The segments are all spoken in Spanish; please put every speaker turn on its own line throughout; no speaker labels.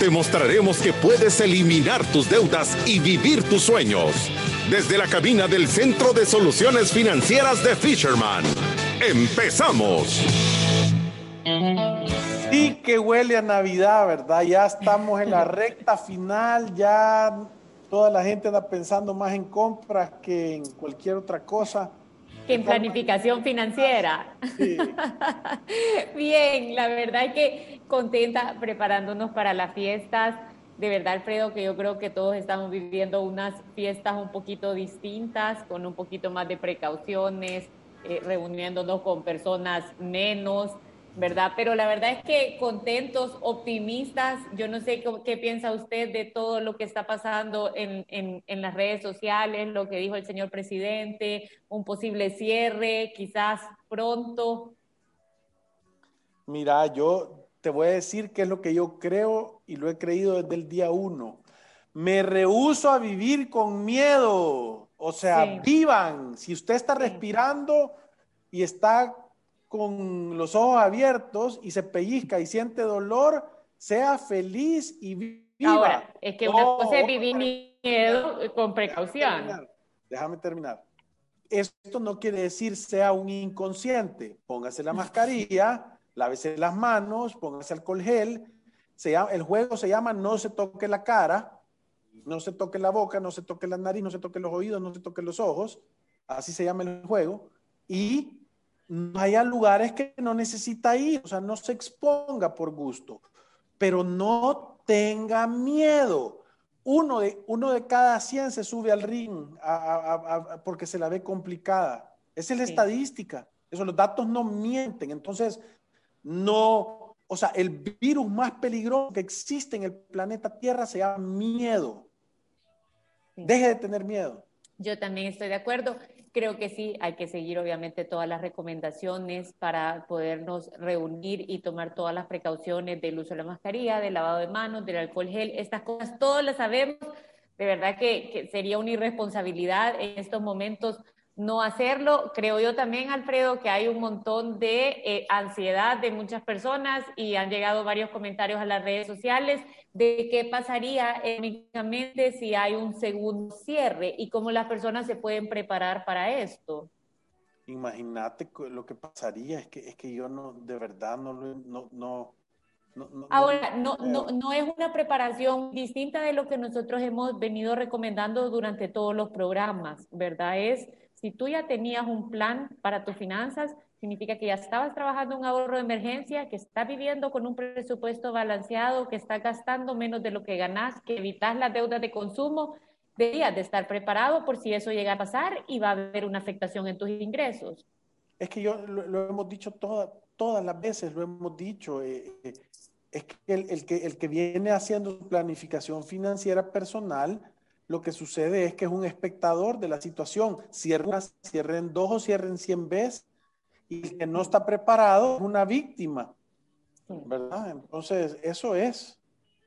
Te mostraremos que puedes eliminar tus deudas y vivir tus sueños. Desde la cabina del Centro de Soluciones Financieras de Fisherman. ¡Empezamos!
Sí que huele a Navidad, ¿verdad? Ya estamos en la recta final, ya toda la gente anda pensando más en compras que en cualquier otra cosa
en planificación financiera. Bien, la verdad es que contenta preparándonos para las fiestas. De verdad, Alfredo, que yo creo que todos estamos viviendo unas fiestas un poquito distintas, con un poquito más de precauciones, eh, reuniéndonos con personas menos. ¿Verdad? Pero la verdad es que contentos, optimistas, yo no sé qué, piensa usted de todo lo que está pasando en, en, las redes sociales, lo que dijo el señor presidente, un posible cierre, quizás pronto.
Mira, yo te voy a decir qué es lo que yo creo y lo he creído desde el día uno. Me rehuso a vivir con miedo. O sea, vivan. Si usted está respirando y está con los ojos abiertos y se pellizca y siente dolor, sea feliz y viva.
Ahora, es que una cosa es vivir miedo con precaución.
Déjame terminar. Esto no quiere decir sea un inconsciente. Póngase la mascarilla, lávese las manos, póngase alcohol gel. Se el juego se llama no se toque la cara, no se toque la boca, no se toque la nariz, no se toque los oídos, no se toque los ojos. Así se llama el juego. Y haya lugares que no necesita ir, o sea, no se exponga por gusto, pero no tenga miedo. Uno de, uno de cada 100 se sube al ring porque se la ve complicada. Esa es la estadística. Eso, los datos no mienten. Entonces, no, o sea, el virus más peligroso que existe en el planeta Tierra se llama miedo. Deje de tener miedo.
Yo también estoy de acuerdo creo que sí, hay que seguir obviamente todas las recomendaciones para podernos reunir y tomar todas las precauciones del uso de la mascarilla, del lavado de manos, del alcohol gel, estas cosas, todas las sabemos. De verdad que, que sería una irresponsabilidad en estos momentos no hacerlo. Creo yo también, Alfredo, que hay un montón de eh, ansiedad de muchas personas y han llegado varios comentarios a las redes sociales de qué pasaría únicamente si hay un segundo cierre y cómo las personas se pueden preparar para esto.
Imagínate lo que pasaría, es que, es que yo no, de verdad no no, no,
no, Ahora, no, no, no es una preparación distinta de lo que nosotros hemos venido recomendando durante todos los programas, ¿verdad? Es si tú ya tenías un plan para tus finanzas, significa que ya estabas trabajando un ahorro de emergencia, que estás viviendo con un presupuesto balanceado, que estás gastando menos de lo que ganas, que evitas las deudas de consumo, deberías de estar preparado por si eso llega a pasar y va a haber una afectación en tus ingresos.
Es que yo lo, hemos dicho todas las veces, lo hemos dicho. Eh, eh, es que el, que el que viene haciendo planificación financiera personal lo que sucede es que es un espectador de la situación. Cierren, cierren dos o cierren cien veces y el que no está preparado es una víctima. ¿Verdad? Entonces, eso es.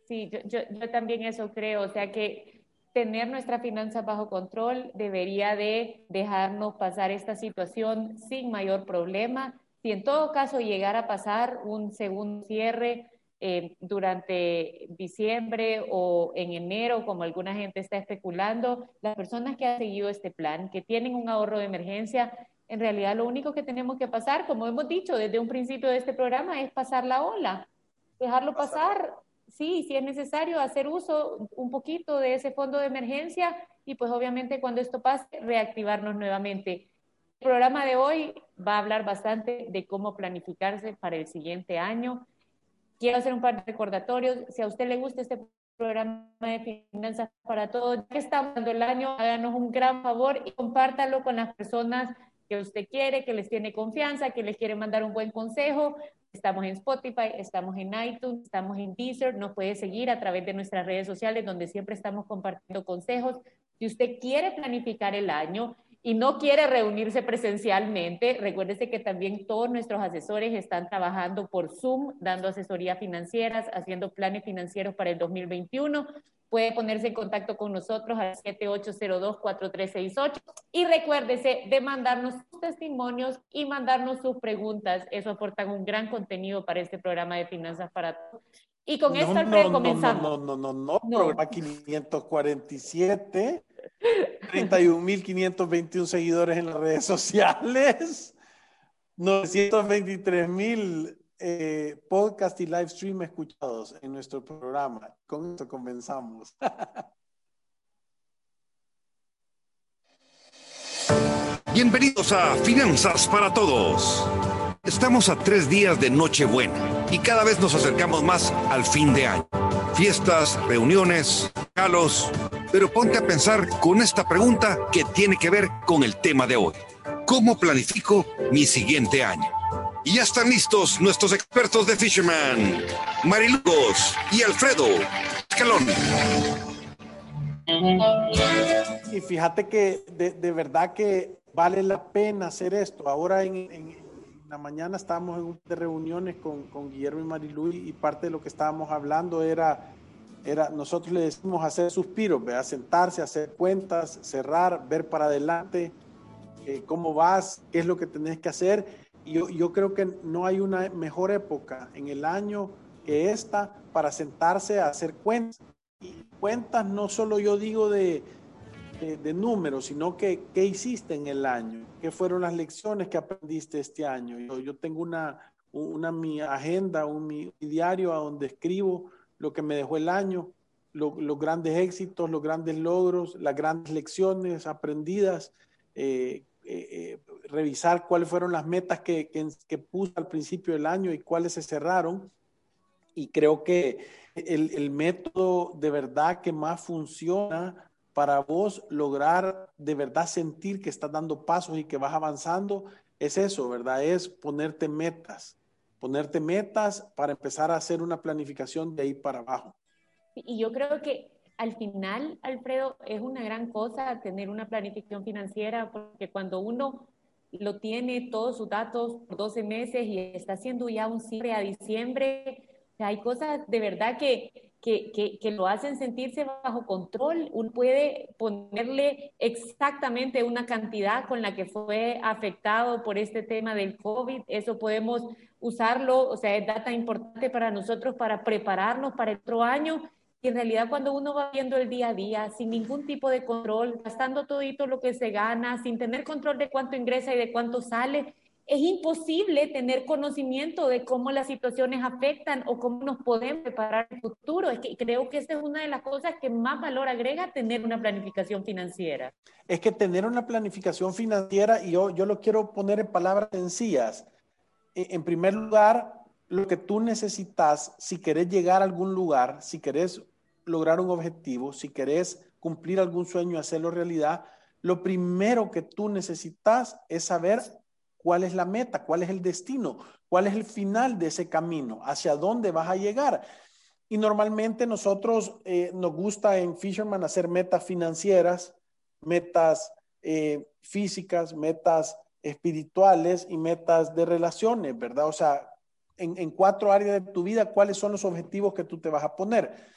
Sí, yo, yo, también eso creo. O sea que tener nuestra finanzas bajo control debería de dejarnos pasar esta situación sin mayor problema. Si en todo caso llegara a pasar un segundo cierre, eh, durante diciembre o en enero, como alguna gente está especulando, las personas que han seguido este plan, que tienen un ahorro de emergencia, en realidad lo único que tenemos que pasar, como hemos dicho desde un principio de este programa, es pasar la ola, dejarlo pasar, sí, si es necesario, hacer uso un poquito de ese fondo de emergencia y pues obviamente cuando esto pase, reactivarnos nuevamente. El programa de hoy va a hablar bastante de cómo planificarse para el siguiente año quiero hacer un par de recordatorios. Si a usted le gusta este programa de finanzas para todos, ya que estamos dando el año, háganos un gran favor y compártalo con las personas que usted quiere, que les tiene confianza, que les quiere mandar un buen consejo, Estamos en Spotify, estamos en iTunes, estamos en Deezer, nos puede seguir a través de nuestras redes sociales donde siempre estamos compartiendo consejos. Si usted quiere planificar el año y no quiere reunirse presencialmente, recuérdese que también todos nuestros asesores están trabajando por Zoom, dando asesorías financieras, haciendo planes financieros para el 2021 puede ponerse en contacto con nosotros al 7802-4368 y recuérdese de mandarnos sus testimonios y mandarnos sus preguntas. Eso aporta un gran contenido para este programa de Finanzas para Todos. Y con esto, Alfredo, comenzamos.
No, no, no, no, no, programa 547, 31.521 seguidores en las redes sociales, 923.000 eh, podcast y live stream escuchados en nuestro programa. Con esto comenzamos.
Bienvenidos a Finanzas para Todos. Estamos a tres días de Nochebuena y cada vez nos acercamos más al fin de año. Fiestas, reuniones, regalos. Pero ponte a pensar con esta pregunta que tiene que ver con el tema de hoy. ¿Cómo planifico mi siguiente año? Y ya están listos nuestros expertos de Fisherman, Marilugos y Alfredo Escalón.
Y fíjate que de, verdad que vale la pena hacer esto. Ahora en, la mañana estábamos en un de reuniones con, con Guillermo y Marilu y parte de lo que estábamos hablando era, era nosotros le decimos hacer suspiros, ¿verdad? sentarse, hacer cuentas, cerrar, ver para adelante, eh, cómo vas, qué es lo que tenés que hacer yo, yo creo que no hay una mejor época en el año que esta para sentarse a hacer cuentas. Y cuentas no solo yo digo de, de, números, sino que qué hiciste en el año, qué fueron las lecciones que aprendiste este año. Yo, yo tengo una, una mi agenda, un mi diario a donde escribo lo que me dejó el año, los grandes éxitos, los grandes logros, las grandes lecciones aprendidas, eh, eh, eh, revisar cuáles fueron las metas que, que, puse al principio del año y cuáles se cerraron. Y creo que el, el, método de verdad que más funciona para vos lograr de verdad sentir que estás dando pasos y que vas avanzando es eso, ¿verdad? Es ponerte metas, ponerte metas para empezar a hacer una planificación de ahí para abajo.
Y yo creo que al final, Alfredo, es una gran cosa tener una planificación financiera porque cuando uno lo tiene todos sus datos por 12 meses y está haciendo ya un cierre a diciembre. hay cosas de verdad que, que, que, lo hacen sentirse bajo control. Uno puede ponerle exactamente una cantidad con la que fue afectado por este tema del COVID. Eso podemos usarlo, o sea, es data importante para nosotros para prepararnos para otro año y en realidad cuando uno va viendo el día a día sin ningún tipo de control, gastando todito lo que se gana, sin tener control de cuánto ingresa y de cuánto sale, es imposible tener conocimiento de cómo las situaciones afectan o cómo nos podemos preparar el futuro. Es que creo que esa es una de las cosas que más valor agrega tener una planificación financiera.
Es que tener una planificación financiera, y yo, yo lo quiero poner en palabras sencillas. E, en primer lugar, lo que tú necesitas, si querés llegar a algún lugar, si querés lograr un objetivo, si querés cumplir algún sueño hacerlo realidad, lo primero que tú necesitas es saber cuál es la meta, cuál es el destino, cuál es el final de ese camino, hacia dónde vas a llegar. Y normalmente nosotros eh, nos gusta en Fisherman hacer metas financieras, metas eh, físicas, metas espirituales y metas de relaciones, ¿verdad? O sea, en cuatro áreas de tu vida, ¿cuáles son los objetivos que tú te vas a poner?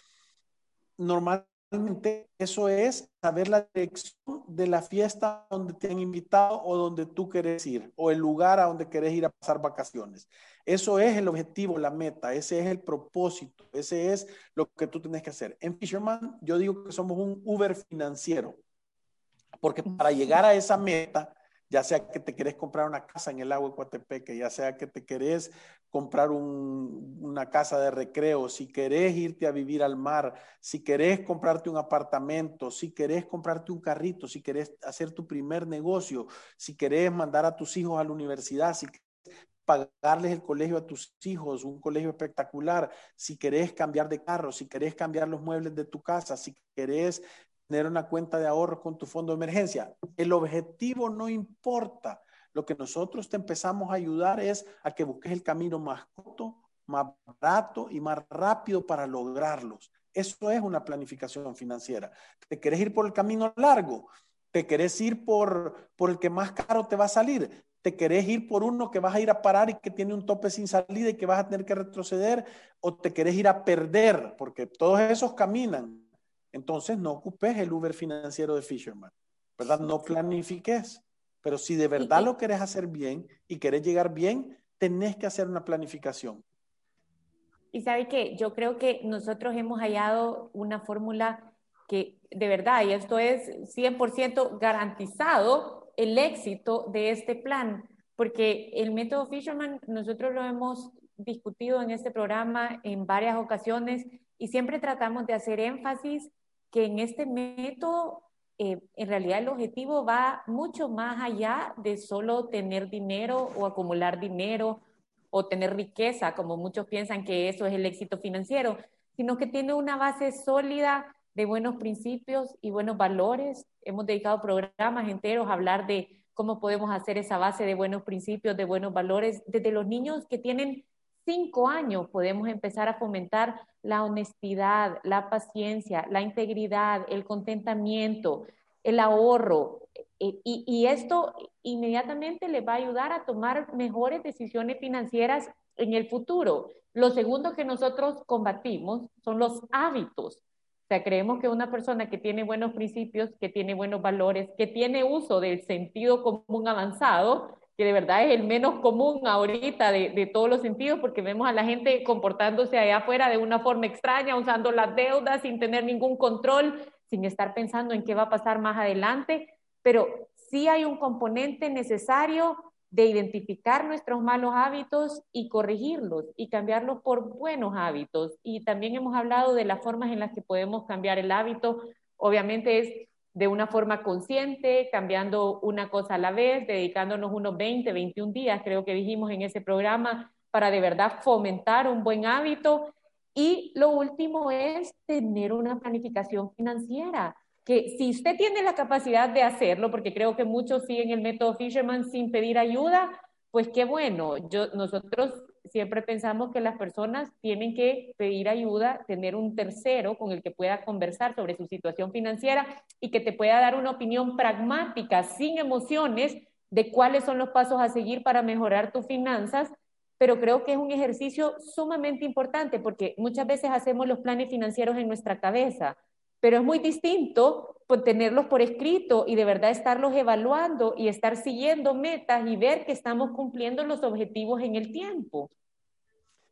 Normalmente eso es saber la dirección de la fiesta donde te han invitado o donde tú quieres ir, o el lugar a donde quieres ir a pasar vacaciones. Eso es el objetivo, la meta, ese es el propósito, ese es lo que tú tienes que hacer. En Fisherman, yo digo que somos un Uber financiero, porque para llegar a esa meta, ya sea que te querés comprar una casa en el agua de Coatepeque, ya sea que te querés comprar una casa de recreo, si querés irte a vivir al mar, si querés comprarte un apartamento, si querés comprarte un carrito, si querés hacer tu primer negocio, si querés mandar a tus hijos a la universidad, si pagarles el colegio a tus hijos, un colegio espectacular, si querés cambiar de carro, si querés cambiar los muebles de tu casa, si querés tener una cuenta de ahorro con tu fondo de emergencia. El objetivo no importa. lo que nosotros te empezamos a ayudar es a que busques el camino más corto, más barato y más rápido para lograrlos. Eso es una planificación financiera. ¿Te querés ir por el camino largo? ¿Te querés ir por, por el que más caro te va a salir? ¿Te querés ir por uno que vas a ir a parar y que tiene un tope sin salida y que vas a tener que retroceder? ¿O te querés ir a perder? Porque todos esos caminan. Entonces no ocupes el Uber financiero de Fisherman, ¿verdad? No planifiques. Pero si de verdad lo querés hacer bien y querés llegar bien, tenés que hacer una planificación.
Y sabe que yo creo que nosotros hemos hallado una fórmula que de verdad, y esto es 100% garantizado, el éxito de este plan, porque el método Fisherman nosotros lo hemos discutido en este programa en varias ocasiones y siempre tratamos de hacer énfasis que en este método eh, en realidad el objetivo va mucho más allá de solo tener dinero o acumular dinero o tener riqueza, como muchos piensan que eso es el éxito financiero, sino que tiene una base sólida de buenos principios y buenos valores. Hemos dedicado programas enteros a hablar de cómo podemos hacer esa base de buenos principios, de buenos valores. Desde los niños que tienen cinco años podemos empezar a fomentar la honestidad, la paciencia, la integridad, el contentamiento, el ahorro. Y, y, esto inmediatamente les va a ayudar a tomar mejores decisiones financieras en el futuro. Lo segundo que nosotros combatimos son los hábitos. O sea, creemos que una persona que tiene buenos principios, que tiene buenos valores, que tiene uso del sentido común avanzado, que de verdad es el menos común ahorita de, de, todos los sentidos, porque vemos a la gente comportándose allá afuera de una forma extraña, usando las deudas sin tener ningún control, sin estar pensando en qué va a pasar más adelante, pero sí hay un componente necesario de identificar nuestros malos hábitos y corregirlos y cambiarlos por buenos hábitos. Y también hemos hablado de las formas en las que podemos cambiar el hábito. Obviamente es de una forma consciente, cambiando una cosa a la vez, dedicándonos unos 20, 21 días, creo que dijimos en ese programa, para de verdad fomentar un buen hábito. Y lo último es tener una planificación financiera, que si usted tiene la capacidad de hacerlo, porque creo que muchos siguen el método Fisherman sin pedir ayuda, pues qué bueno. Yo, nosotros siempre pensamos que las personas tienen que pedir ayuda, tener un tercero con el que pueda conversar sobre su situación financiera y que te pueda dar una opinión pragmática, sin emociones, de cuáles son los pasos a seguir para mejorar tus finanzas. Pero creo que es un ejercicio sumamente importante porque muchas veces hacemos los planes financieros en nuestra cabeza, pero es muy distinto tenerlos por escrito y de verdad estarlos evaluando y estar siguiendo metas y ver que estamos cumpliendo los objetivos en el tiempo.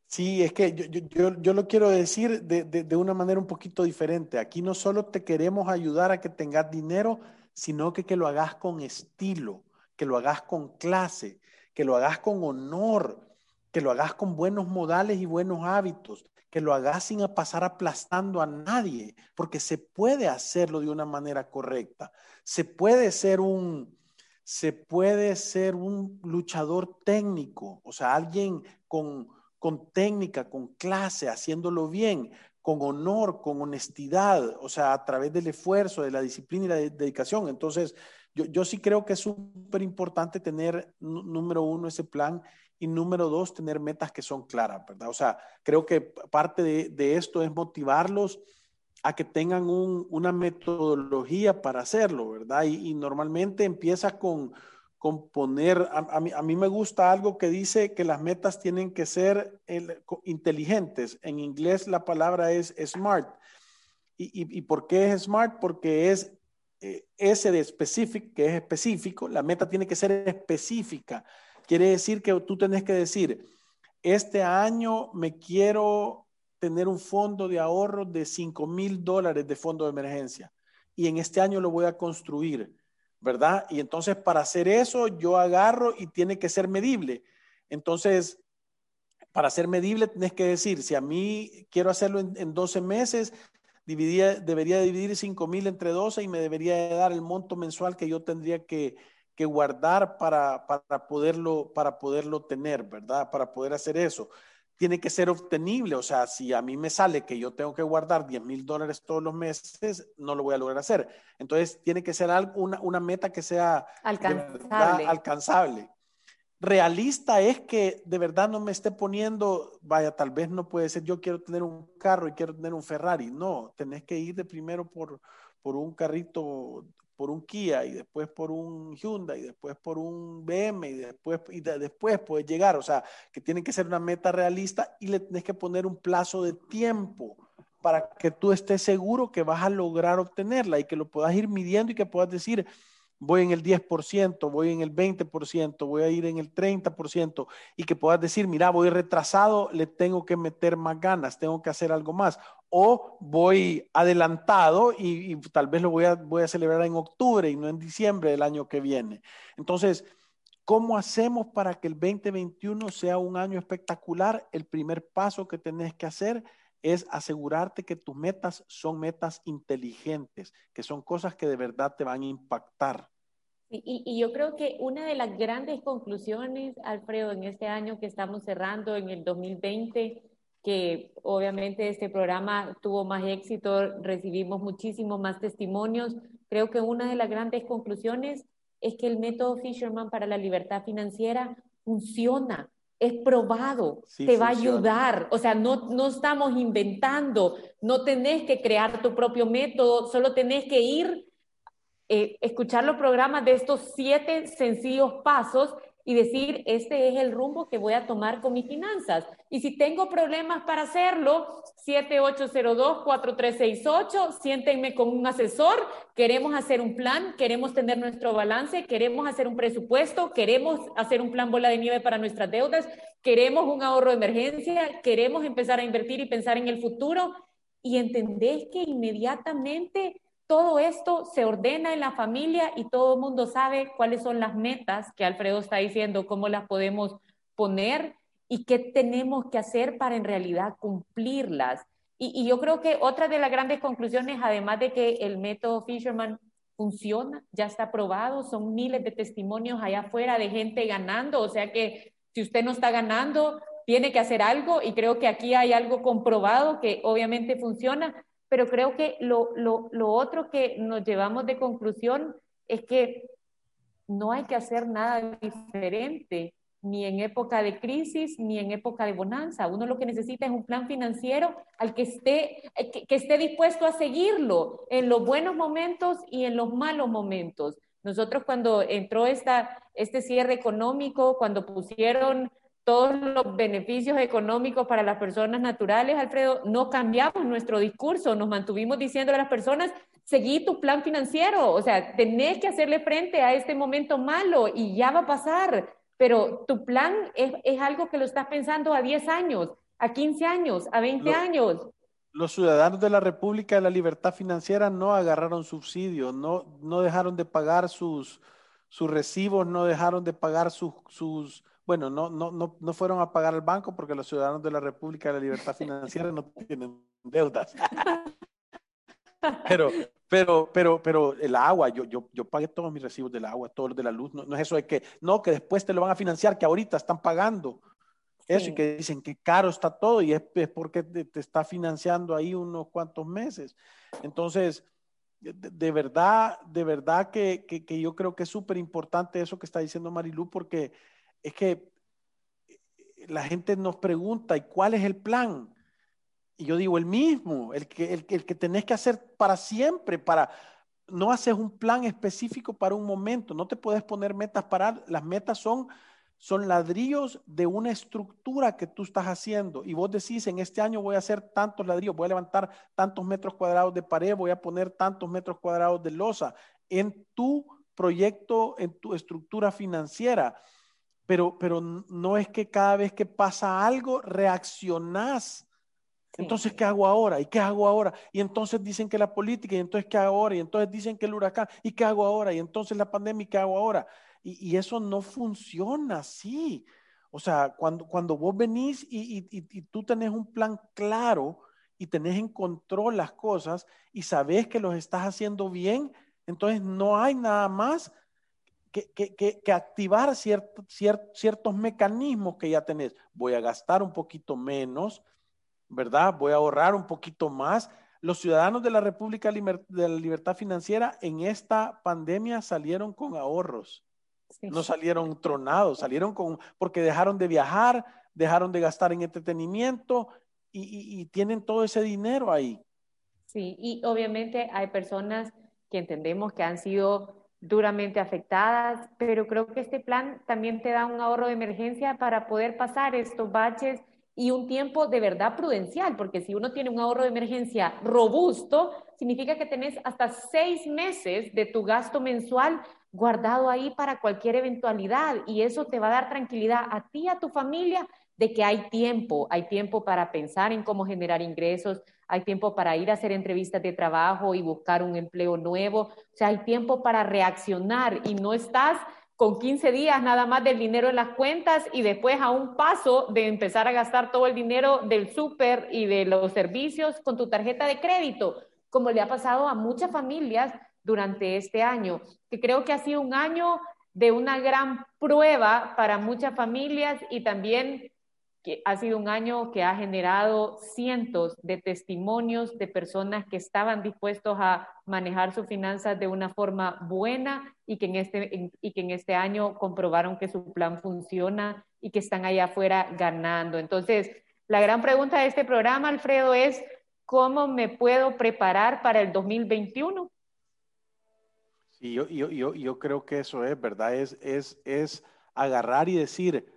Sí, es que yo, yo, yo lo quiero decir de, de, de, una manera un poquito diferente. Aquí no solo te queremos ayudar a que tengas dinero, sino que, que lo hagas con estilo, que lo hagas con clase, que lo hagas con honor, que lo hagas con buenos modales y buenos hábitos, que lo hagas sin pasar aplastando a nadie, porque se puede hacerlo de una manera correcta. Se puede ser un, se puede ser un luchador técnico, o sea, alguien con, con técnica, con clase, haciéndolo bien, con honor, con honestidad, o sea, a través del esfuerzo, de la disciplina y la dedicación. Entonces, yo, yo sí creo que es súper importante tener, número uno, ese plan y número dos, tener metas que son claras, ¿verdad? O sea, creo que parte de, de esto es motivarlos a que tengan un, una metodología para hacerlo, ¿verdad? Y, y normalmente empieza con, con poner, a, a, mí, a, mí, me gusta algo que dice que las metas tienen que ser el, inteligentes. En inglés la palabra es smart. ¿Y, y, y por qué es smart? Porque es eh, ese de specific, que es específico, la meta tiene que ser específica Quiere decir que tú tenés que decir, este año me quiero tener un fondo de ahorro de 5 mil dólares de fondo de emergencia y en este año lo voy a construir, ¿verdad? Y entonces para hacer eso yo agarro y tiene que ser medible. Entonces, para ser medible tenés que decir, si a mí quiero hacerlo en, en 12 meses, debería dividir 5 mil entre 12 y me debería dar el monto mensual que yo tendría que, que guardar para, para, poderlo, para poderlo tener, ¿verdad? Para poder hacer eso. tiene que ser obtenible. O sea, si a mí me sale que yo tengo que guardar 10 mil dólares todos los meses, no lo voy a lograr hacer. Entonces, tiene que ser algo, una, una meta que sea
alcanzable.
alcanzable. Realista es que de verdad no me esté poniendo, vaya, tal vez no puede ser, yo quiero tener un carro y quiero tener un Ferrari. No, tenés que ir de primero por, por un carrito por un Kia y después por un Hyundai y después por un BM y después, y después puedes llegar. O sea, que tiene que ser una meta realista y le tienes que poner un plazo de tiempo para que tú estés seguro que vas a lograr obtenerla y que lo puedas ir midiendo y que puedas decir, voy en el 10%, voy en el 20%, voy a ir en el 30% y que puedas decir, mira, voy retrasado, le tengo que meter más ganas, tengo que hacer algo más. O voy adelantado y, tal vez lo voy a, celebrar en octubre y no en diciembre del año que viene. Entonces, ¿cómo hacemos para que el 2021 sea un año espectacular? El primer paso que tenés que hacer es asegurarte que tus metas son metas inteligentes, que son cosas que de verdad te van a impactar.
Y, yo creo que una de las grandes conclusiones, Alfredo, en este año que estamos cerrando, en el 2020, que obviamente este programa tuvo más éxito, recibimos muchísimos más testimonios, creo que una de las grandes conclusiones es que el método Fisherman para la libertad financiera funciona es probado, te va a ayudar. O sea, no, no estamos inventando, no tenés que crear tu propio método, solo tenés que ir, eh, escuchar los programas de estos siete sencillos pasos y decir, este es el rumbo que voy a tomar con mis finanzas. Y si tengo problemas para hacerlo, 7802-4368, siéntenme con un asesor, queremos hacer un plan, queremos tener nuestro balance, queremos hacer un presupuesto, queremos hacer un plan bola de nieve para nuestras deudas, queremos un ahorro de emergencia, queremos empezar a invertir y pensar en el futuro y entendés que inmediatamente todo esto se ordena en la familia y todo el mundo sabe cuáles son las metas que Alfredo está diciendo, cómo las podemos poner y qué tenemos que hacer para en realidad cumplirlas. Y, yo creo que otra de las grandes conclusiones, además de que el método Fisherman funciona, ya está probado, son miles de testimonios allá afuera de gente ganando, o sea que si usted no está ganando, tiene que hacer algo y creo que aquí hay algo comprobado que obviamente funciona, pero creo que lo, lo, lo otro que nos llevamos de conclusión es que no hay que hacer nada diferente, ni en época de crisis, ni en época de bonanza. Uno lo que necesita es un plan financiero al que esté, que, que, esté dispuesto a seguirlo en los buenos momentos y en los malos momentos. Nosotros cuando entró esta, este cierre económico, cuando pusieron todos los beneficios económicos para las personas naturales, Alfredo, no cambiamos nuestro discurso, nos mantuvimos diciendo a las personas, seguí tu plan financiero, o sea, tenés que hacerle frente a este momento malo y ya va a pasar, pero tu plan es, es algo que lo estás pensando a 10 años, a 15 años, a 20 años.
Los ciudadanos de la República de la Libertad Financiera no agarraron subsidios, no, no dejaron de pagar sus, sus recibos, no dejaron de pagar sus, sus bueno, no, no, no, no fueron a pagar al banco porque los ciudadanos de la República de la Libertad Financiera no tienen deudas. Pero, pero, pero, pero el agua, yo, yo, yo pagué todos mis recibos del agua, todos los de la luz, no, es eso de que, no, que después te lo van a financiar, que ahorita están pagando. Eso y que dicen que caro está todo y es, porque te, está financiando ahí unos cuantos meses. Entonces, de, verdad, de verdad que, que, que, yo creo que es súper importante eso que está diciendo Marilu porque es que la gente nos pregunta, ¿y cuál es el plan? Y yo digo, el mismo, el que, el que tenés que hacer para siempre, para, no haces un plan específico para un momento, no te puedes poner metas para, las metas son, son ladrillos de una estructura que tú estás haciendo. Y vos decís, en este año voy a hacer tantos ladrillos, voy a levantar tantos metros cuadrados de pared, voy a poner tantos metros cuadrados de losa en tu proyecto, en tu estructura financiera pero, pero no es que cada vez que pasa algo reaccionás. Entonces, ¿qué hago ahora? ¿Y qué hago ahora? Y entonces dicen que la política, y entonces, ¿qué hago ahora? Y entonces dicen que el huracán, ¿y qué hago ahora? Y entonces la pandemia, ¿y qué hago ahora? Y, y eso no funciona así. O sea, cuando, cuando vos venís y, y, y, tú tenés un plan claro y tenés en control las cosas y sabés que los estás haciendo bien, entonces no hay nada más que, activar ciertos mecanismos que ya tenés. Voy a gastar un poquito menos, ¿verdad? Voy a ahorrar un poquito más. Los ciudadanos de la República de la Libertad Financiera en esta pandemia salieron con ahorros. No salieron tronados, salieron con, porque dejaron de viajar, dejaron de gastar en entretenimiento y tienen todo ese dinero ahí.
Sí, y obviamente hay personas que entendemos que han sido duramente afectadas, pero creo que este plan también te da un ahorro de emergencia para poder pasar estos baches y un tiempo de verdad prudencial, porque si uno tiene un ahorro de emergencia robusto, significa que tenés hasta seis meses de tu gasto mensual guardado ahí para cualquier eventualidad y eso te va a dar tranquilidad a ti, a tu familia, de que hay tiempo, hay tiempo para pensar en cómo generar ingresos, hay tiempo para ir a hacer entrevistas de trabajo y buscar un empleo nuevo, o sea, hay tiempo para reaccionar y no estás con 15 días nada más del dinero en las cuentas y después a un paso de empezar a gastar todo el dinero del súper y de los servicios con tu tarjeta de crédito, como le ha pasado a muchas familias durante este año, que creo que ha sido un año de una gran prueba para muchas familias y también que ha sido un año que ha generado cientos de testimonios de personas que estaban dispuestos a manejar sus finanzas de una forma buena y que en este, y que en este año comprobaron que su plan funciona y que están allá afuera ganando. Entonces, la gran pregunta de este programa, Alfredo, es ¿cómo me puedo preparar para el 2021?
Sí, yo, yo, yo, yo creo que eso es, ¿verdad? Es, es, es agarrar y decir,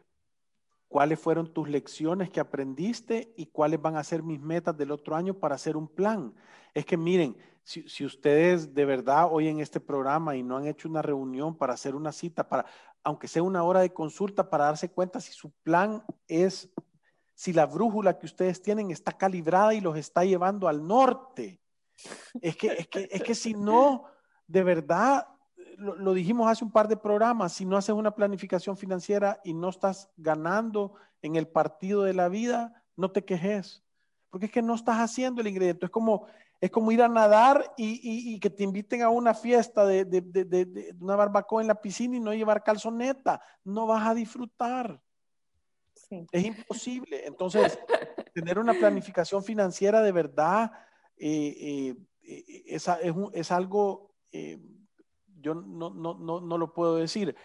cuáles fueron tus lecciones que aprendiste y cuáles van a ser mis metas del otro año para hacer un plan. Es que miren, si, ustedes de verdad hoy en este programa y no han hecho una reunión para hacer una cita, para, aunque sea una hora de consulta, para darse cuenta si su plan es, si la brújula que ustedes tienen está calibrada y los está llevando al norte. Es que, es que, es que si no, de verdad, lo, dijimos hace un par de programas, si no haces una planificación financiera y no estás ganando en el partido de la vida, no te quejes, porque es que no estás haciendo el ingrediente. Es como, es como ir a nadar y, que te inviten a una fiesta de, de, una barbacoa en la piscina y no llevar calzoneta. No vas a disfrutar. Es imposible. Entonces, tener una planificación financiera de verdad eh, eh, es, es, es, algo eh, yo no, no, no, no lo puedo decir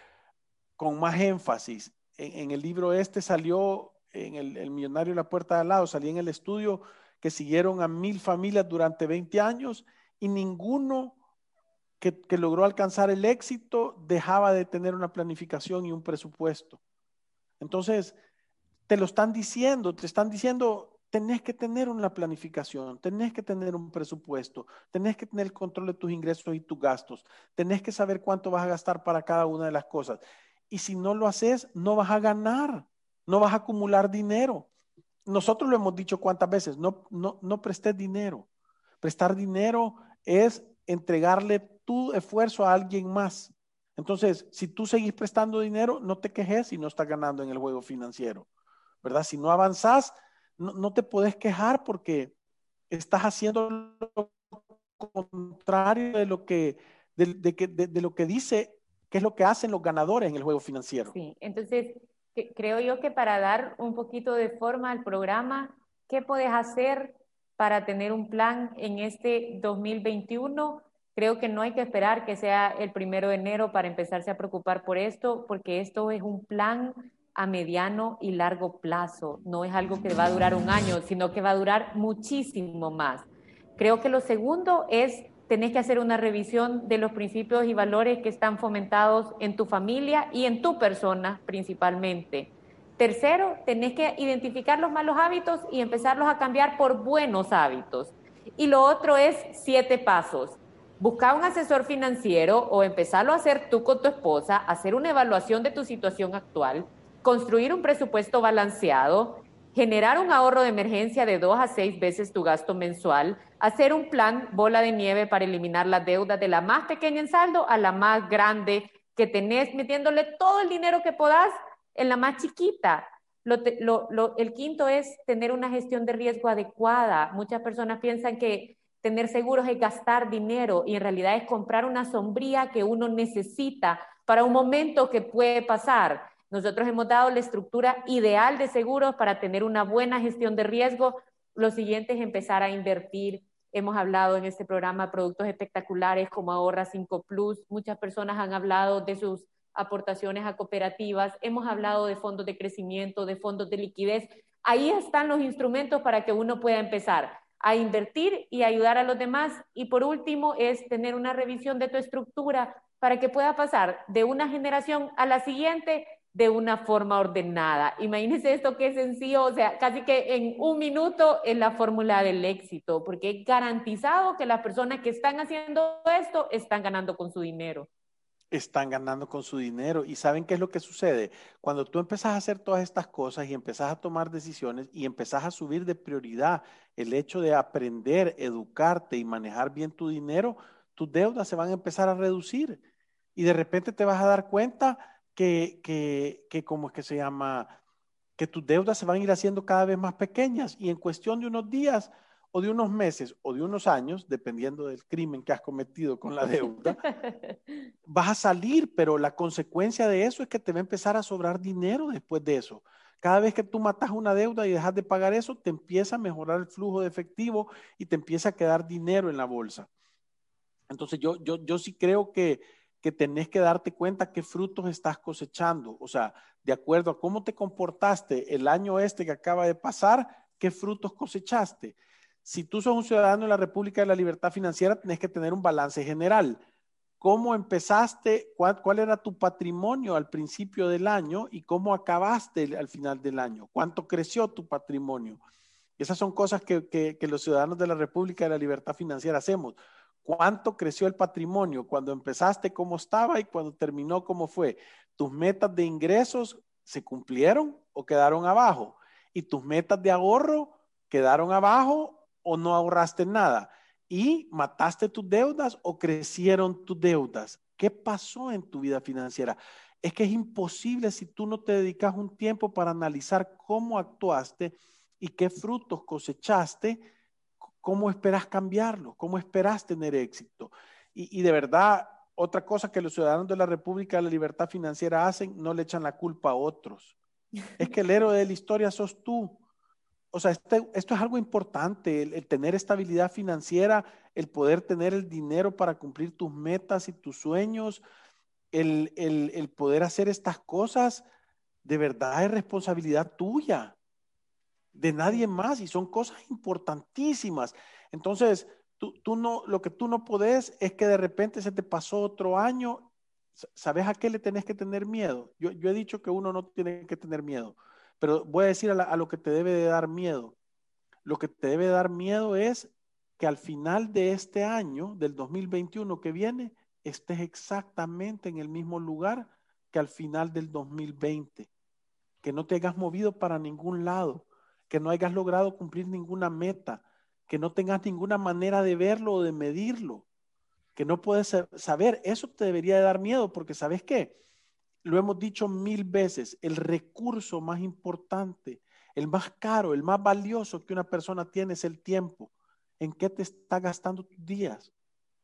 con más énfasis. En, el libro este salió, en el, el, Millonario la Puerta de al lado, salí en el estudio que siguieron a mil familias durante 20 años y ninguno que, que logró alcanzar el éxito dejaba de tener una planificación y un presupuesto. Entonces, te lo están diciendo, te están diciendo, tenés que tener una planificación, tenés que tener un presupuesto, tenés que tener el control de tus ingresos y tus gastos, tenés que saber cuánto vas a gastar para cada una de las cosas. Y si no lo haces, no vas a ganar, no vas a acumular dinero. Nosotros lo hemos dicho cuántas veces, no, no, no prestes dinero. Prestar dinero es entregarle tu esfuerzo a alguien más. Entonces, si tú seguís prestando dinero, no te quejes si no estás ganando en el juego financiero, ¿verdad? Si no avanzás, no, te puedes quejar porque estás haciendo lo contrario de lo que, de, lo que dice, que es lo que hacen los ganadores en el juego financiero.
Sí, entonces creo yo que para dar un poquito de forma al programa, ¿qué puedes hacer para tener un plan en este 2021? Creo que no hay que esperar que sea el primero de enero para empezarse a preocupar por esto, porque esto es un plan a mediano y largo plazo. No es algo que va a durar un año, sino que va a durar muchísimo más. Creo que lo segundo es tener que hacer una revisión de los principios y valores que están fomentados en tu familia y en tu persona principalmente. Tercero, tenés que identificar los malos hábitos y empezarlos a cambiar por buenos hábitos. Y lo otro es siete pasos. Buscar un asesor financiero o empezarlo a hacer tú con tu esposa, hacer una evaluación de tu situación actual, construir un presupuesto balanceado, generar un ahorro de emergencia de dos a seis veces tu gasto mensual, hacer un plan bola de nieve para eliminar la deuda de la más pequeña en saldo a la más grande que tenés, metiéndole todo el dinero que podás en la más chiquita. el quinto es tener una gestión de riesgo adecuada. Muchas personas piensan que tener seguros es gastar dinero y en realidad es comprar una sombría que uno necesita para un momento que puede pasar. Nosotros hemos dado la estructura ideal de seguros para tener una buena gestión de riesgo. Lo siguiente es empezar a invertir. Hemos hablado en este programa productos espectaculares como Ahorra 5 Plus. Muchas personas han hablado de sus aportaciones a cooperativas. Hemos hablado de fondos de crecimiento, de fondos de liquidez. Ahí están los instrumentos para que uno pueda empezar a invertir y ayudar a los demás. Y por último, es tener una revisión de tu estructura para que pueda pasar de una generación a la siguiente de una forma ordenada. Imagínense esto que es sencillo, o sea, casi que en un minuto es la fórmula del éxito, porque es garantizado que las personas que están haciendo esto están ganando con su dinero
están ganando con su dinero. ¿Y saben qué es lo que sucede? Cuando tú empezás a hacer todas estas cosas y empezás a tomar decisiones y empezás a subir de prioridad el hecho de aprender, educarte y manejar bien tu dinero, tus deudas se van a empezar a reducir. Y de repente te vas a dar cuenta que, que, que ¿cómo es que se llama? Que tus deudas se van a ir haciendo cada vez más pequeñas y en cuestión de unos días o de unos meses o de unos años, dependiendo del crimen que has cometido con la deuda, vas a salir, pero la consecuencia de eso es que te va a empezar a sobrar dinero después de eso. Cada vez que tú matas una deuda y dejas de pagar eso, te empieza a mejorar el flujo de efectivo y te empieza a quedar dinero en la bolsa. Entonces yo, yo, yo sí creo que, que tenés que darte cuenta qué frutos estás cosechando. O sea, de acuerdo a cómo te comportaste el año este que acaba de pasar, qué frutos cosechaste si tú sos un ciudadano de la República de la Libertad Financiera, tenés que tener un balance general. ¿Cómo empezaste? Cuál, era tu patrimonio al principio del año y cómo acabaste al final del año? ¿Cuánto creció tu patrimonio? Esas son cosas que, que los ciudadanos de la República de la Libertad Financiera hacemos. ¿Cuánto creció el patrimonio? Cuando empezaste, ¿cómo estaba? Y cuando terminó, ¿cómo fue? ¿Tus metas de ingresos se cumplieron o quedaron abajo? ¿Y tus metas de ahorro quedaron abajo o no ahorraste nada y mataste tus deudas o crecieron tus deudas. ¿Qué pasó en tu vida financiera? Es que es imposible si tú no te dedicas un tiempo para analizar cómo actuaste y qué frutos cosechaste, cómo esperas cambiarlo, cómo esperas tener éxito. Y, y de verdad, otra cosa que los ciudadanos de la República de la Libertad Financiera hacen, no le echan la culpa a otros. Es que el héroe de la historia sos tú o sea, este, esto es algo importante, el, tener estabilidad financiera, el poder tener el dinero para cumplir tus metas y tus sueños, el, el, poder hacer estas cosas, de verdad es responsabilidad tuya, de nadie más, y son cosas importantísimas. Entonces, tú, tú no, lo que tú no podés es que de repente se te pasó otro año. ¿Sabes a qué le tenés que tener miedo? Yo, yo he dicho que uno no tiene que tener miedo pero voy a decir a, lo que te debe de dar miedo. Lo que te debe de dar miedo es que al final de este año, del 2021 que viene, estés exactamente en el mismo lugar que al final del 2020. Que no te hayas movido para ningún lado, que no hayas logrado cumplir ninguna meta, que no tengas ninguna manera de verlo o de medirlo, que no puedes saber. Eso te debería de dar miedo porque sabes qué? lo hemos dicho mil veces, el recurso más importante, el más caro, el más valioso que una persona tiene es el tiempo. ¿En qué te está gastando tus días,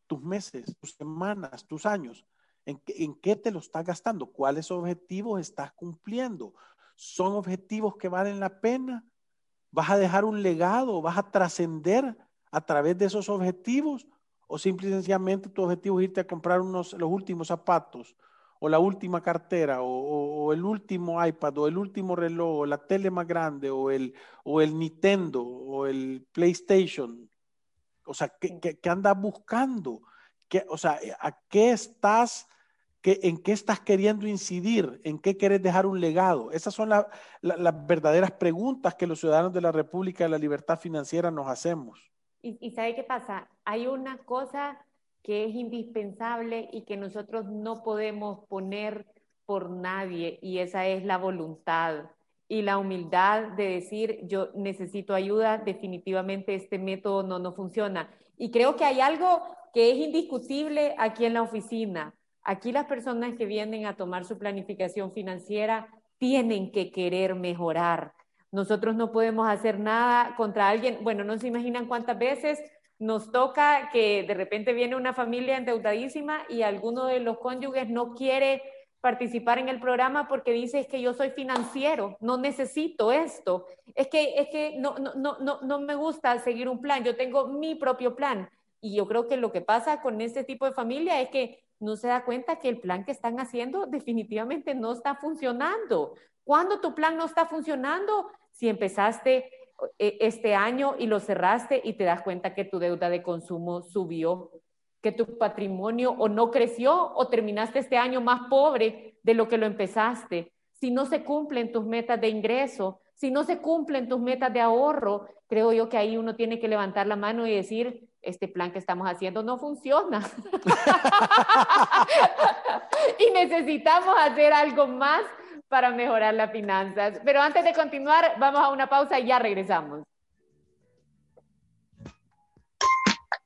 tus meses, tus semanas, tus años? ¿En qué, te lo estás gastando? ¿Cuáles objetivos estás cumpliendo? ¿Son objetivos que valen la pena? ¿Vas a dejar un legado? ¿Vas a trascender a través de esos objetivos? ¿O simple y sencillamente tu objetivo es irte a comprar unos, los últimos zapatos o la última cartera, o, el último iPad, o el último reloj, o la tele más grande, o el, o el Nintendo, o el PlayStation. O sea, ¿qué, qué, andas buscando? ¿Qué, o sea, ¿a qué estás, qué, en qué estás queriendo incidir? ¿En qué quieres dejar un legado? Esas son las verdaderas preguntas que los ciudadanos de la República de la Libertad Financiera nos hacemos.
¿Y, y sabe qué pasa? Hay una cosa que es indispensable y que nosotros no podemos poner por nadie y esa es la voluntad y la humildad de decir yo necesito ayuda, definitivamente este método no, no funciona. Y creo que hay algo que es indiscutible aquí en la oficina. Aquí las personas que vienen a tomar su planificación financiera tienen que querer mejorar. Nosotros no podemos hacer nada contra alguien. Bueno, no se imaginan cuántas veces nos toca que de repente viene una familia endeudadísima y alguno de los cónyuges no quiere participar en el programa porque dice es que yo soy financiero, no necesito esto, es que, es que no, no, no, no me gusta seguir un plan, yo tengo mi propio plan. Y yo creo que lo que pasa con este tipo de familia es que no se da cuenta que el plan que están haciendo definitivamente no está funcionando. ¿Cuándo tu plan no está funcionando? Si empezaste eh, este año y lo cerraste y te das cuenta que tu deuda de consumo subió que tu patrimonio o no creció o terminaste este año más pobre de lo que lo empezaste, si no se cumplen tus metas de ingreso, si no se cumplen tus metas de ahorro, creo yo que ahí uno tiene que levantar la mano y decir, este plan que estamos haciendo no funciona. y necesitamos hacer algo más para mejorar las finanzas. Pero antes de continuar, vamos a una pausa y ya regresamos.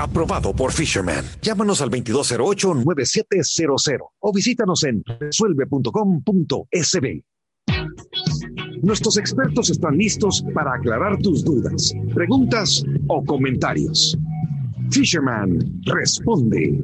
Aprobado por Fisherman. Llámanos al 2208-9700 o visítanos en resuelve.com.sb. Nuestros expertos están listos para aclarar tus dudas, preguntas o comentarios. Fisherman responde.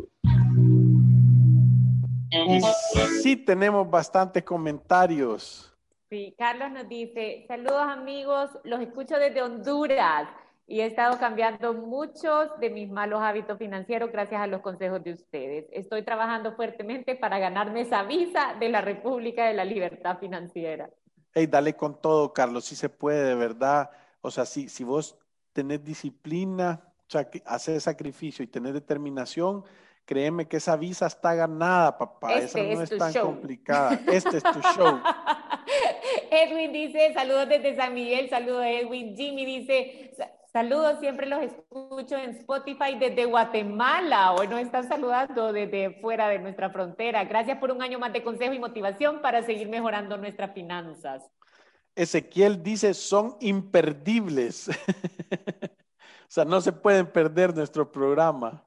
Sí, tenemos bastantes comentarios.
Sí, Carlos nos dice, saludos amigos, los escucho desde Honduras y he estado cambiando muchos de mis malos hábitos financieros gracias a los consejos de ustedes. Estoy trabajando fuertemente para ganarme esa visa de la República de la Libertad Financiera.
Hey, dale con todo, Carlos, si se puede, de verdad. O sea, si, si vos tenés disciplina, hacer sacrificio y tener determinación, créeme que esa visa está ganada, papá.
Este
esa no
es,
es, tan
show.
complicada. Este es tu show.
Edwin dice, saludos desde San Miguel, saludos Edwin. Jimmy dice, Saludos, siempre los escucho en Spotify desde Guatemala. Hoy nos están saludando desde fuera de nuestra frontera. Gracias por un año más de consejo y motivación para seguir mejorando nuestras finanzas.
Ezequiel dice, son imperdibles. o sea, no se pueden perder nuestro programa.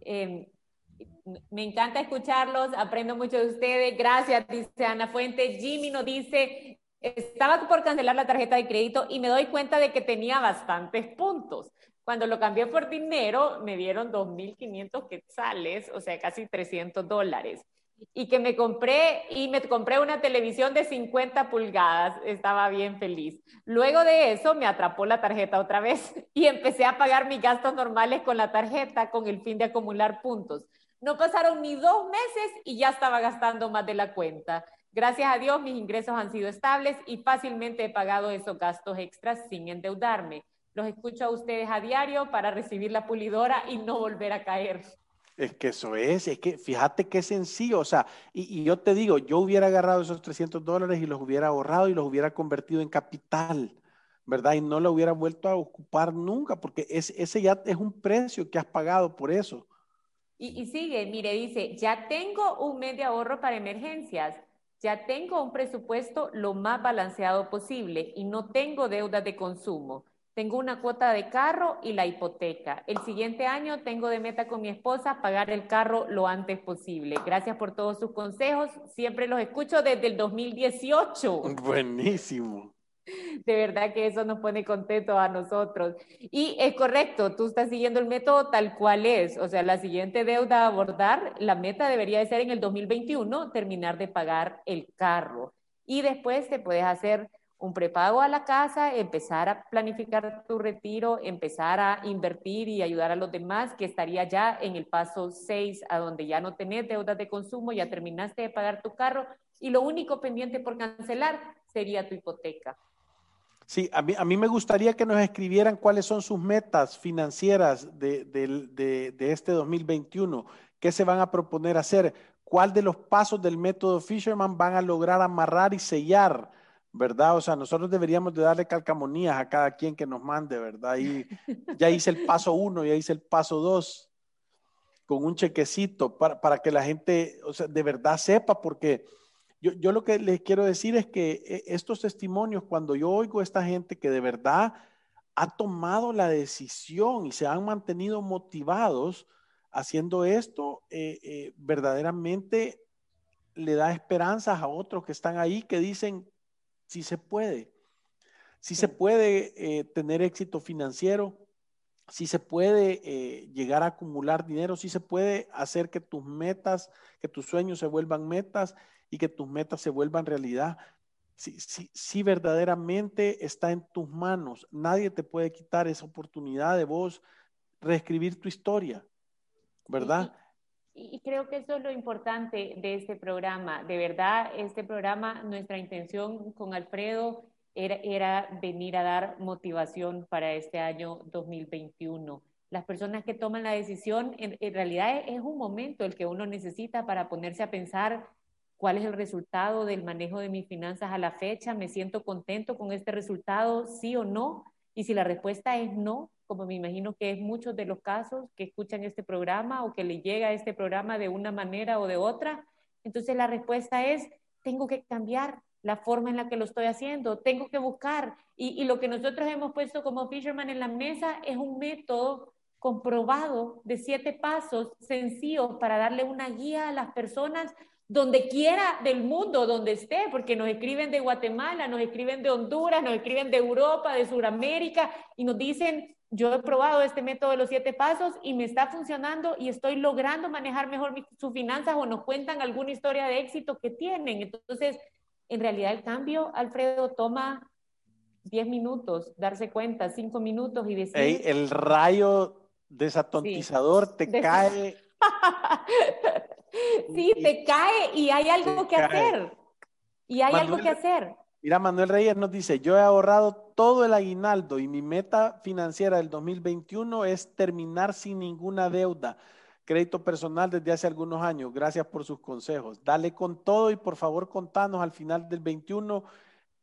Eh, me encanta escucharlos, aprendo mucho de ustedes. Gracias, dice Ana Fuentes. Jimmy nos dice, estaba por cancelar la tarjeta de crédito y me doy cuenta de que tenía bastantes puntos. Cuando lo cambié por dinero, me dieron 2.500 quetzales, o sea, casi 300 dólares. Y que me compré, y me compré una televisión de 50 pulgadas, estaba bien feliz. Luego de eso me atrapó la tarjeta otra vez y empecé a pagar mis gastos normales con la tarjeta con el fin de acumular puntos. No pasaron ni dos meses y ya estaba gastando más de la cuenta. Gracias a Dios, mis ingresos han sido estables y fácilmente he pagado esos gastos extras sin endeudarme. Los escucho a ustedes a diario para recibir la pulidora y no volver a caer.
Es que eso es, es que fíjate qué sencillo, o sea, y, y, yo te digo, yo hubiera agarrado esos 300 dólares y los hubiera ahorrado y los hubiera convertido en capital, ¿verdad? Y no lo hubiera vuelto a ocupar nunca, porque es, ese ya es un precio que has pagado por eso.
Y, y sigue, mire, dice, ya tengo un mes de ahorro para emergencias ya tengo un presupuesto lo más balanceado posible y no tengo deudas de consumo. tengo una cuota de carro y la hipoteca. El siguiente año tengo de meta con mi esposa pagar el carro lo antes posible. Gracias por todos sus consejos. Siempre los escucho desde el 2018.
Buenísimo.
De verdad que eso nos pone contentos a nosotros. Y es correcto, tú estás siguiendo el método tal cual es. O sea, la siguiente deuda a abordar, la meta debería de ser en el 2021 terminar de pagar el carro. Y después te puedes hacer un prepago a la casa, empezar a planificar tu retiro, empezar a invertir y ayudar a los demás, que estaría ya en el paso 6, a donde ya no tenés deudas de consumo, ya terminaste de pagar tu carro y lo único pendiente por cancelar sería tu hipoteca.
Sí, a mí, a mí me gustaría que nos escribieran cuáles son sus metas financieras de, de, de este 2021, qué se van a proponer hacer, cuál de los pasos del método Fisherman van a lograr amarrar y sellar ¿verdad? O sea, nosotros deberíamos de darle calcamonías a cada quien que nos mande, ¿verdad? Y ya hice el paso uno, ya hice el paso dos, con un chequecito para, para que la gente, o sea, de verdad sepa, porque yo, yo, lo que les quiero decir es que eh, estos testimonios, cuando yo oigo a esta gente que de verdad ha tomado la decisión y se han mantenido motivados haciendo esto, eh, eh, verdaderamente le da esperanzas a otros que están ahí que dicen, sí se puede. Sí se puede eh, tener éxito financiero, sí se puede eh, llegar a acumular dinero, sí se puede hacer que tus metas, que tus sueños se vuelvan metas y que tus metas se vuelvan realidad. Sí, sí, sí verdaderamente está en tus manos. Nadie te puede quitar esa oportunidad de vos reescribir tu historia, ¿verdad?
Y creo que eso es lo importante de este programa. De verdad, este programa, nuestra intención con Alfredo era, era venir a dar motivación para este año 2021. Las personas que toman la decisión, en, en realidad es, es un momento el que uno necesita para ponerse a pensar cuál es el resultado del manejo de mis finanzas a la fecha, me siento contento con este resultado, sí o no. Y si la respuesta es no, como me imagino que es muchos de los casos que escuchan este programa o que le llega este programa de una manera o de otra. Entonces la respuesta es, tengo que cambiar la forma en la que lo estoy haciendo, tengo que buscar. Y, y lo que nosotros hemos puesto como Fisherman en la mesa es un método comprobado de siete pasos sencillos para darle una guía a las personas donde quiera del mundo, donde esté, porque nos escriben de Guatemala, nos escriben de Honduras, nos escriben de Europa, de Sudamérica, y nos dicen, yo he probado este método de los siete pasos y me está funcionando y estoy logrando manejar mejor sus finanzas o nos cuentan alguna historia de éxito que tienen. Entonces, en realidad el cambio, Alfredo, toma 10 minutos, darse cuenta, 5 minutos y decir...
el rayo desatontizador te cae.
sí, te cae y hay algo que hacer. Y hay algo que hacer.
Mira, Manuel Reyes nos dice, yo he ahorrado todo el aguinaldo y mi meta financiera del 2021 es terminar sin ninguna deuda. Crédito personal desde hace algunos años. Gracias por sus consejos. Dale con todo y por favor contanos al final del 21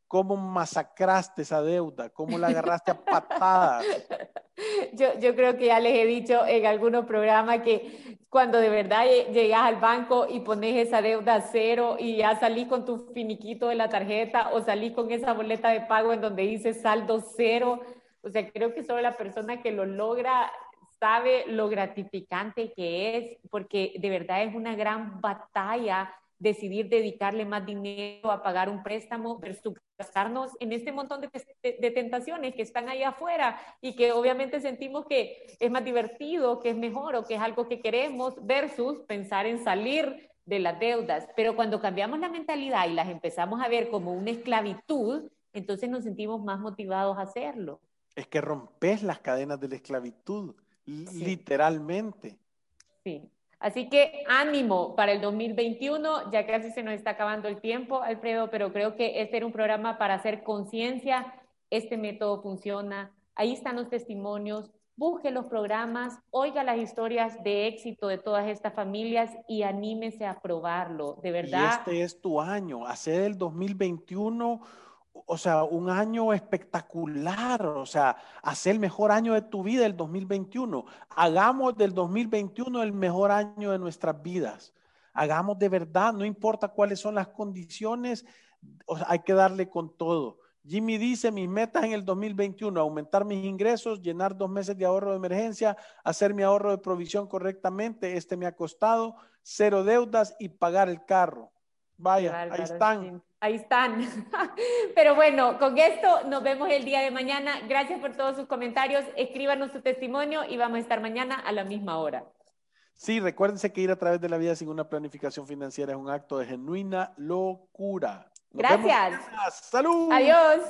cómo masacraste esa deuda, cómo la agarraste a patadas.
Yo, yo, creo que ya les he dicho en algunos programas que cuando de verdad llegas al banco y pones esa deuda cero y ya salís con tu finiquito de la tarjeta o salís con esa boleta de pago en donde dice saldo cero, o sea, creo que solo la persona que lo logra sabe lo gratificante que es, porque de verdad es una gran batalla decidir dedicarle más dinero a pagar un préstamo versus gastarnos en este montón de, de, tentaciones que están ahí afuera y que obviamente sentimos que es más divertido, que es mejor o que es algo que queremos versus pensar en salir de las deudas. Pero cuando cambiamos la mentalidad y las empezamos a ver como una esclavitud, entonces nos sentimos más motivados a hacerlo.
Es que rompes las cadenas de la esclavitud, sí. literalmente.
Sí. Así que ánimo para el 2021, ya casi se nos está acabando el tiempo, Alfredo, pero creo que este era un programa para hacer conciencia, este método funciona, ahí están los testimonios, busque los programas, oiga las historias de éxito de todas estas familias y anímese a probarlo, de verdad.
Y este es tu año, hacer el 2021 o sea, un año espectacular, o sea, hacer el mejor año de tu vida el 2021. Hagamos del 2021 el mejor año de nuestras vidas. Hagamos de verdad, no importa cuáles son las condiciones, hay que darle con todo. Jimmy dice, mis metas en el 2021, aumentar mis ingresos, llenar dos meses de ahorro de emergencia, hacer mi ahorro de provisión correctamente, este me ha costado, cero deudas y pagar el carro. Vaya, ahí están.
Ahí están. Pero bueno, con esto nos vemos el día de mañana. Gracias por todos sus comentarios. Escríbanos su testimonio y vamos a estar mañana a la misma hora.
Sí, recuérdense que ir a través de la vida sin una planificación financiera es un acto de genuina locura.
Gracias.
Salud.
Adiós.